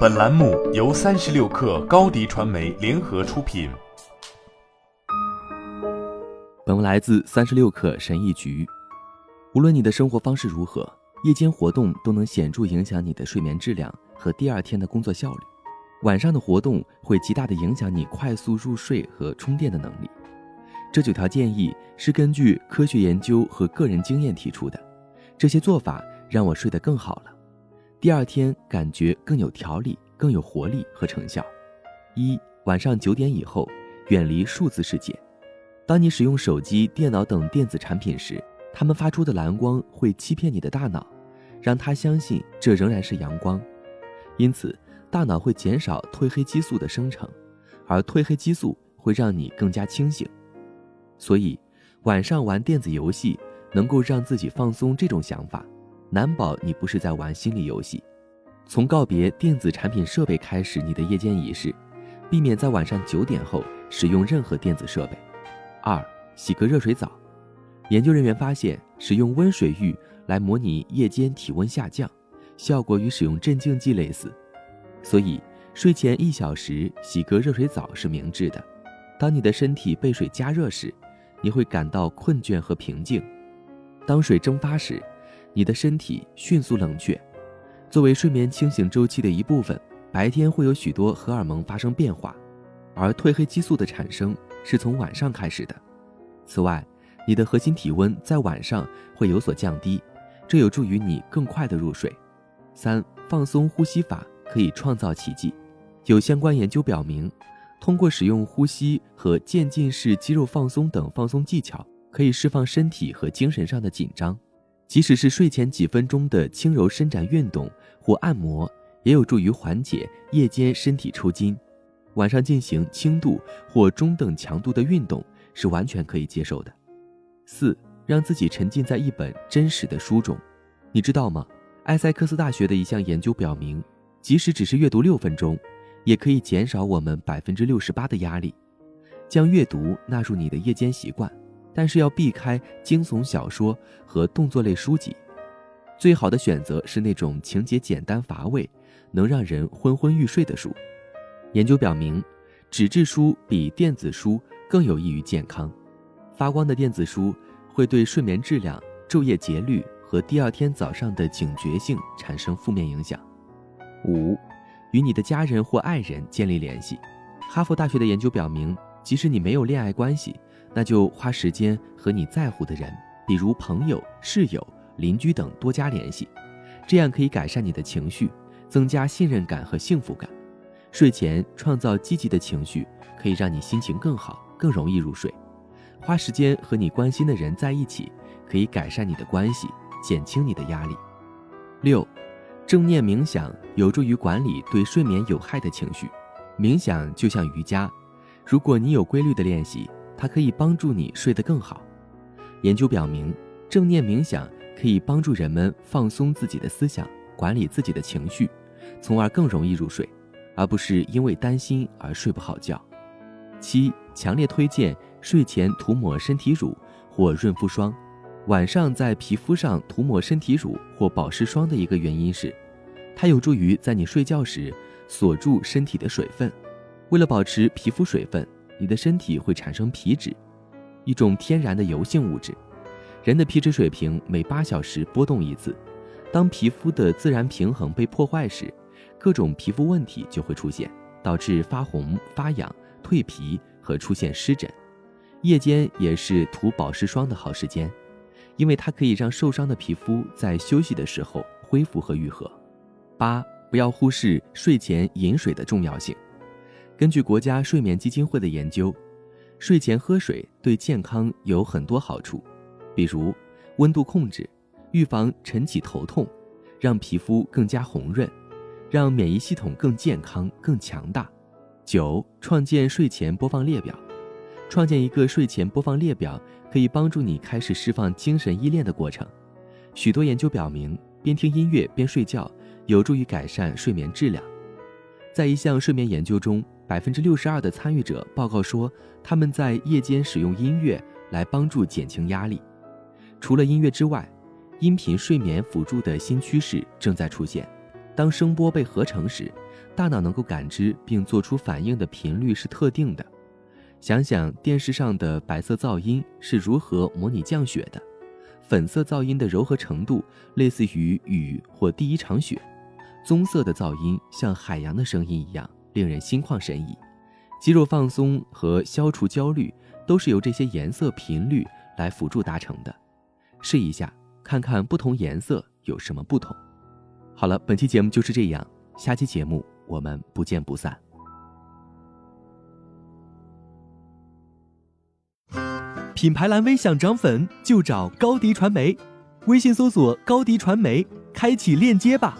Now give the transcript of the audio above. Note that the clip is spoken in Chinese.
本栏目由三十六氪高低传媒联合出品。本文来自三十六氪神译局。无论你的生活方式如何，夜间活动都能显著影响你的睡眠质量和第二天的工作效率。晚上的活动会极大的影响你快速入睡和充电的能力。这九条建议是根据科学研究和个人经验提出的。这些做法让我睡得更好了。第二天感觉更有条理、更有活力和成效。一晚上九点以后，远离数字世界。当你使用手机、电脑等电子产品时，它们发出的蓝光会欺骗你的大脑，让它相信这仍然是阳光。因此，大脑会减少褪黑激素的生成，而褪黑激素会让你更加清醒。所以，晚上玩电子游戏能够让自己放松。这种想法。难保你不是在玩心理游戏。从告别电子产品设备开始你的夜间仪式，避免在晚上九点后使用任何电子设备。二，洗个热水澡。研究人员发现，使用温水浴来模拟夜间体温下降，效果与使用镇静剂类似。所以，睡前一小时洗个热水澡是明智的。当你的身体被水加热时，你会感到困倦和平静。当水蒸发时，你的身体迅速冷却，作为睡眠清醒周期的一部分，白天会有许多荷尔蒙发生变化，而褪黑激素的产生是从晚上开始的。此外，你的核心体温在晚上会有所降低，这有助于你更快的入睡。三、放松呼吸法可以创造奇迹。有相关研究表明，通过使用呼吸和渐进式肌肉放松等放松技巧，可以释放身体和精神上的紧张。即使是睡前几分钟的轻柔伸展运动或按摩，也有助于缓解夜间身体抽筋。晚上进行轻度或中等强度的运动是完全可以接受的。四，让自己沉浸在一本真实的书中。你知道吗？埃塞克斯大学的一项研究表明，即使只是阅读六分钟，也可以减少我们百分之六十八的压力。将阅读纳入你的夜间习惯。但是要避开惊悚小说和动作类书籍，最好的选择是那种情节简单乏味、能让人昏昏欲睡的书。研究表明，纸质书比电子书更有益于健康。发光的电子书会对睡眠质量、昼夜节律和第二天早上的警觉性产生负面影响。五，与你的家人或爱人建立联系。哈佛大学的研究表明，即使你没有恋爱关系。那就花时间和你在乎的人，比如朋友、室友、邻居等多加联系，这样可以改善你的情绪，增加信任感和幸福感。睡前创造积极的情绪，可以让你心情更好，更容易入睡。花时间和你关心的人在一起，可以改善你的关系，减轻你的压力。六，正念冥想有助于管理对睡眠有害的情绪。冥想就像瑜伽，如果你有规律的练习。它可以帮助你睡得更好。研究表明，正念冥想可以帮助人们放松自己的思想，管理自己的情绪，从而更容易入睡，而不是因为担心而睡不好觉。七，强烈推荐睡前涂抹身体乳或润肤霜。晚上在皮肤上涂抹身体乳或保湿霜的一个原因是，它有助于在你睡觉时锁住身体的水分。为了保持皮肤水分。你的身体会产生皮脂，一种天然的油性物质。人的皮脂水平每八小时波动一次。当皮肤的自然平衡被破坏时，各种皮肤问题就会出现，导致发红、发痒、蜕皮和出现湿疹。夜间也是涂保湿霜的好时间，因为它可以让受伤的皮肤在休息的时候恢复和愈合。八，不要忽视睡前饮水的重要性。根据国家睡眠基金会的研究，睡前喝水对健康有很多好处，比如温度控制、预防晨起头痛、让皮肤更加红润、让免疫系统更健康更强大。九、创建睡前播放列表，创建一个睡前播放列表可以帮助你开始释放精神依恋的过程。许多研究表明，边听音乐边睡觉有助于改善睡眠质量。在一项睡眠研究中。百分之六十二的参与者报告说，他们在夜间使用音乐来帮助减轻压力。除了音乐之外，音频睡眠辅助的新趋势正在出现。当声波被合成时，大脑能够感知并做出反应的频率是特定的。想想电视上的白色噪音是如何模拟降雪的，粉色噪音的柔和程度类似于雨或第一场雪，棕色的噪音像海洋的声音一样令人心旷神怡。肌肉放松和消除焦虑都是由这些颜色频率来辅助达成的。试一下，看看不同颜色有什么不同。好了，本期节目就是这样，下期节目我们不见不散。品牌蓝 V 想涨粉就找高迪传媒，微信搜索高迪传媒，开启链接吧。